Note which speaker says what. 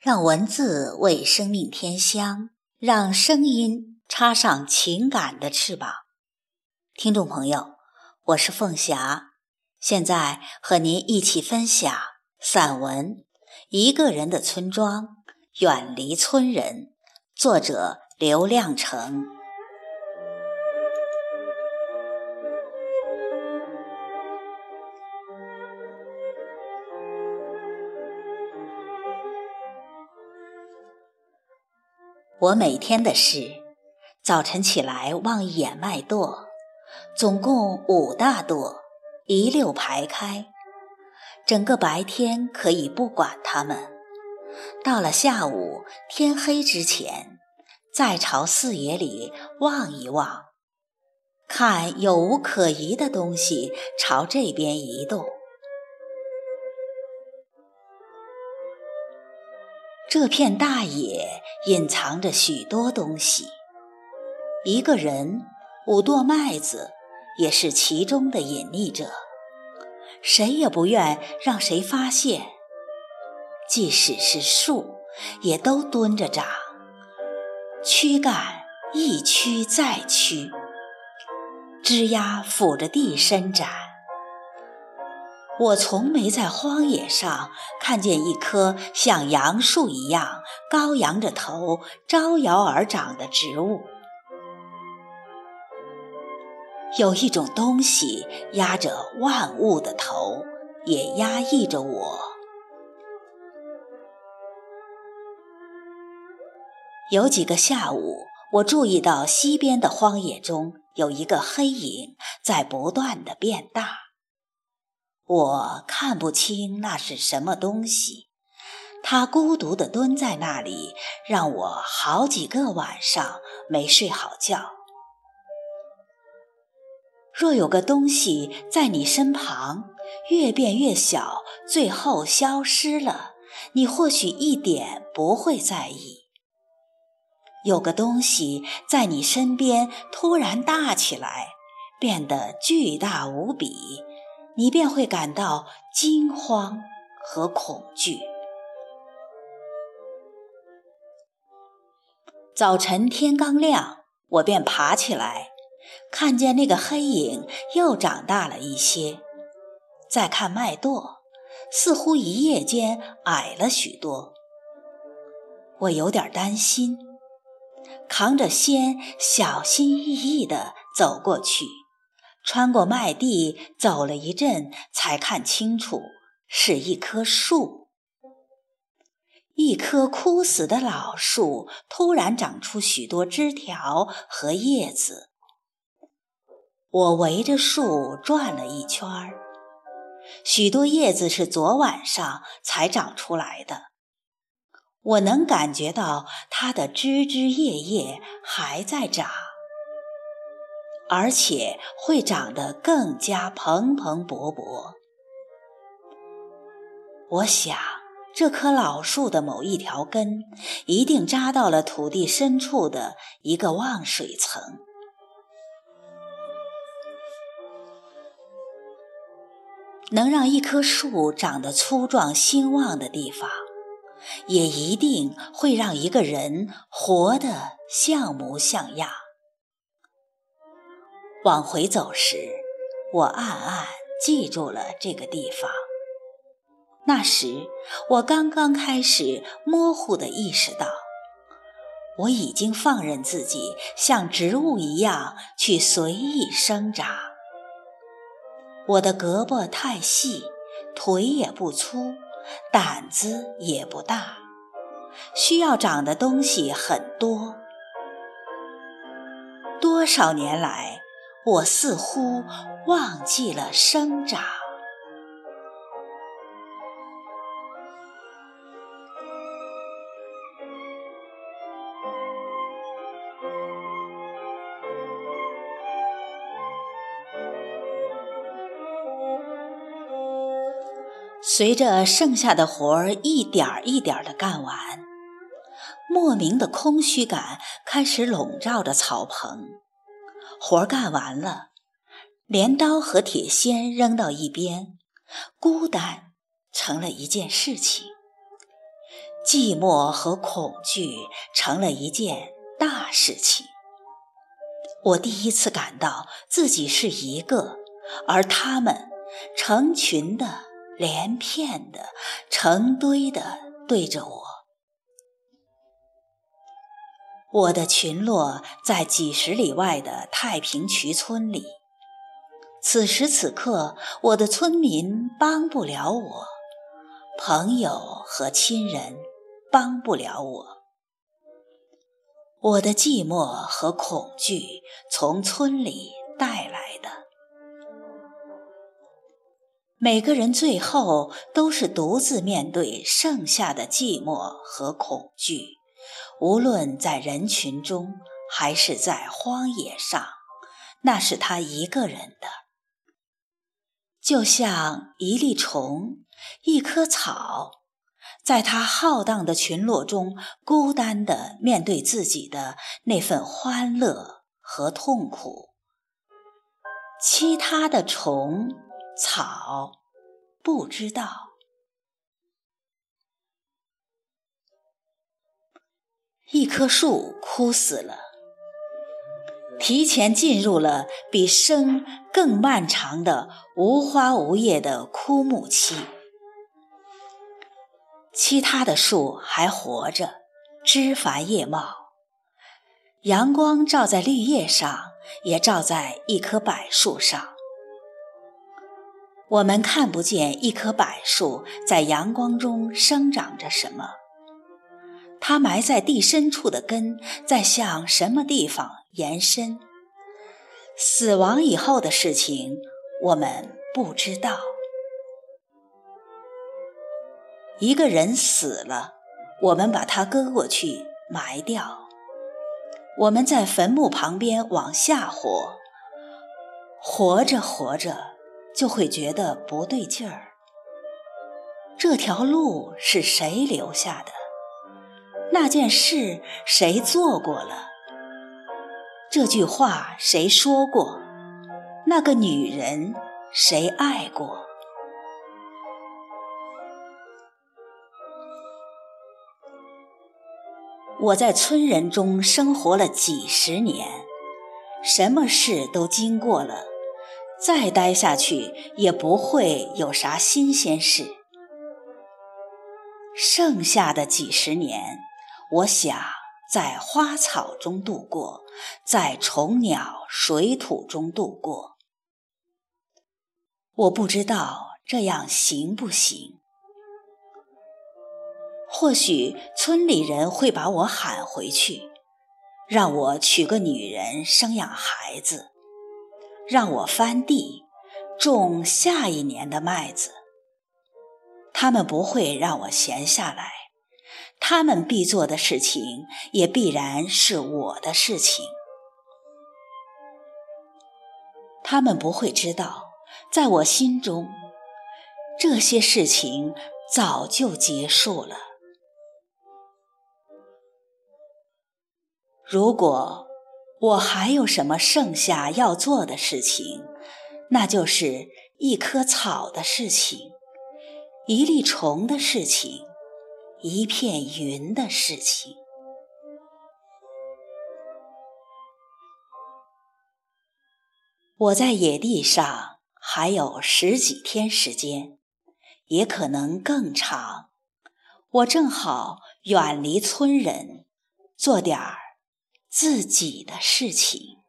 Speaker 1: 让文字为生命添香，让声音插上情感的翅膀。听众朋友，我是凤霞，现在和您一起分享散文《一个人的村庄，远离村人》，作者刘亮程。我每天的事：早晨起来望一眼麦垛，总共五大垛，一溜排开。整个白天可以不管它们。到了下午天黑之前，再朝四野里望一望，看有无可疑的东西朝这边移动。这片大野隐藏着许多东西，一个人，五垛麦子，也是其中的隐匿者。谁也不愿让谁发现。即使是树，也都蹲着长，躯干一屈再屈，枝丫抚着地伸展。我从没在荒野上看见一棵像杨树一样高扬着头、招摇而长的植物。有一种东西压着万物的头，也压抑着我。有几个下午，我注意到西边的荒野中有一个黑影在不断的变大。我看不清那是什么东西，它孤独地蹲在那里，让我好几个晚上没睡好觉。若有个东西在你身旁，越变越小，最后消失了，你或许一点不会在意；有个东西在你身边突然大起来，变得巨大无比。你便会感到惊慌和恐惧。早晨天刚亮，我便爬起来，看见那个黑影又长大了一些。再看麦垛，似乎一夜间矮了许多。我有点担心，扛着锨，小心翼翼地走过去。穿过麦地，走了一阵，才看清楚，是一棵树。一棵枯死的老树，突然长出许多枝条和叶子。我围着树转了一圈儿，许多叶子是昨晚上才长出来的。我能感觉到它的枝枝叶叶还在长。而且会长得更加蓬蓬勃勃。我想，这棵老树的某一条根一定扎到了土地深处的一个望水层。能让一棵树长得粗壮兴旺的地方，也一定会让一个人活得像模像样。往回走时，我暗暗记住了这个地方。那时，我刚刚开始模糊地意识到，我已经放任自己像植物一样去随意生长。我的胳膊太细，腿也不粗，胆子也不大，需要长的东西很多。多少年来，我似乎忘记了生长。随着剩下的活儿一点儿一点儿的干完，莫名的空虚感开始笼罩着草棚。活干完了，镰刀和铁锨扔到一边，孤单成了一件事情。寂寞和恐惧成了一件大事情。我第一次感到自己是一个，而他们成群的、连片的、成堆的对着我。我的群落在几十里外的太平渠村里。此时此刻，我的村民帮不了我，朋友和亲人帮不了我。我的寂寞和恐惧从村里带来的。每个人最后都是独自面对剩下的寂寞和恐惧，无论在人群中还是在荒野上，那是他一个人的。就像一粒虫，一棵草。在他浩荡的群落中，孤单地面对自己的那份欢乐和痛苦。其他的虫草不知道。一棵树枯死了，提前进入了比生更漫长的无花无叶的枯木期。其他的树还活着，枝繁叶茂，阳光照在绿叶上，也照在一棵柏树上。我们看不见一棵柏树在阳光中生长着什么，它埋在地深处的根在向什么地方延伸？死亡以后的事情，我们不知道。一个人死了，我们把他割过去埋掉。我们在坟墓旁边往下活，活着活着就会觉得不对劲儿。这条路是谁留下的？那件事谁做过了？这句话谁说过？那个女人谁爱过？我在村人中生活了几十年，什么事都经过了，再待下去也不会有啥新鲜事。剩下的几十年，我想在花草中度过，在虫鸟水土中度过。我不知道这样行不行。或许村里人会把我喊回去，让我娶个女人生养孩子，让我翻地种下一年的麦子。他们不会让我闲下来，他们必做的事情也必然是我的事情。他们不会知道，在我心中，这些事情早就结束了。如果我还有什么剩下要做的事情，那就是一棵草的事情，一粒虫的事情，一片云的事情。我在野地上还有十几天时间，也可能更长。我正好远离村人，做点儿。自己的事情。